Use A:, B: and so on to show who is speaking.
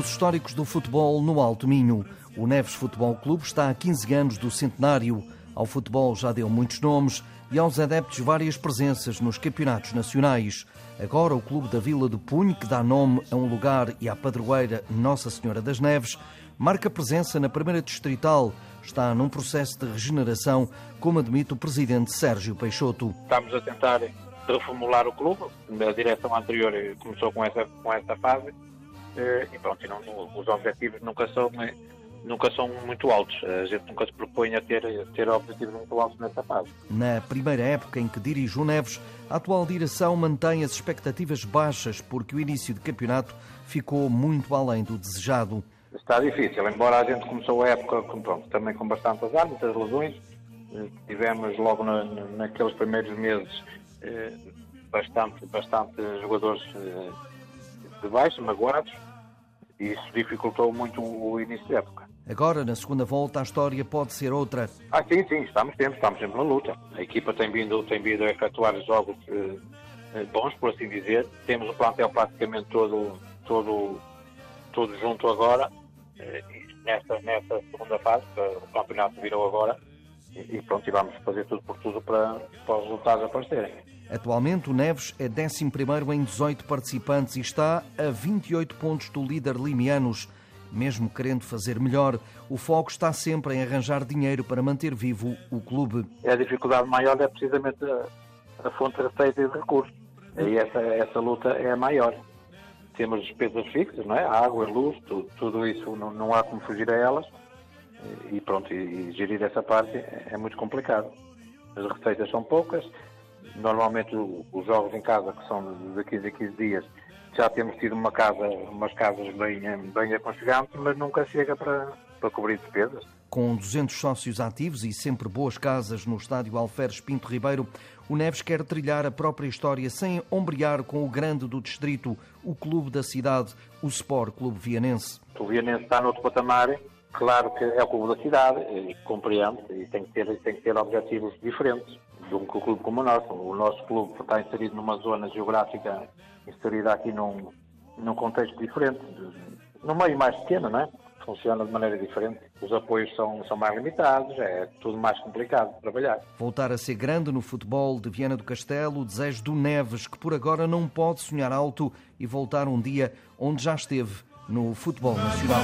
A: Momentos históricos do futebol no Alto Minho. O Neves Futebol Clube está há 15 anos do centenário. Ao futebol já deu muitos nomes e aos adeptos várias presenças nos campeonatos nacionais. Agora o Clube da Vila do Punho, que dá nome a um lugar e à padroeira Nossa Senhora das Neves, marca presença na primeira distrital. Está num processo de regeneração, como admite o presidente Sérgio Peixoto.
B: Estamos a tentar reformular o clube. A direção anterior começou com essa, com essa fase eh, e pronto, não, os objetivos nunca são, eh, nunca são muito altos. A gente nunca se propõe a ter, ter objetivos muito altos nessa fase.
A: Na primeira época em que dirige o Neves, a atual direção mantém as expectativas baixas porque o início de campeonato ficou muito além do desejado.
B: Está difícil, embora a gente começou a época pronto, também com bastante azar, muitas lesões. Eh, tivemos logo na, naqueles primeiros meses bastante, bastante jogadores de baixo, magoados, e isso dificultou muito o início da época.
A: Agora, na segunda volta, a história pode ser outra.
B: Ah, sim, sim, estamos sempre, estamos sempre na luta. A equipa tem vindo, tem vindo a efetuar jogos eh, bons, por assim dizer. Temos o plantel praticamente todo, todo, todo junto agora, eh, nesta, nesta segunda fase, o campeonato virou agora, e, e pronto, e vamos fazer tudo por tudo para, para os resultados aparecerem.
A: Atualmente, o Neves é 11 em 18 participantes e está a 28 pontos do líder Limianos. Mesmo querendo fazer melhor, o foco está sempre em arranjar dinheiro para manter vivo o clube.
B: A dificuldade maior é precisamente a, a fonte de receita e de recursos. E essa, essa luta é a maior. Temos despesas fixas, não é? A água, a luz, tudo, tudo isso não, não, há como fugir a elas. E pronto, e, e gerir essa parte é, é muito complicado. As receitas são poucas, Normalmente os jogos em casa, que são de 15 a 15 dias, já temos tido uma casa, umas casas bem, bem aconchegantes, mas nunca chega para, para cobrir despesas.
A: Com 200 sócios ativos e sempre boas casas no estádio Alferes Pinto Ribeiro, o Neves quer trilhar a própria história sem ombrear com o grande do distrito, o clube da cidade, o Sport Clube Vianense.
B: O Vianense está noutro patamar, claro que é o clube da cidade, e compreende, e tem que ter, tem que ter objetivos diferentes de um clube como o nosso. O nosso clube está inserido numa zona geográfica, inserida aqui num, num contexto diferente, num meio mais pequeno, não é? Funciona de maneira diferente. Os apoios são, são mais limitados, é tudo mais complicado de trabalhar.
A: Voltar a ser grande no futebol de Viana do Castelo, o desejo do Neves, que por agora não pode sonhar alto e voltar um dia onde já esteve no futebol nacional.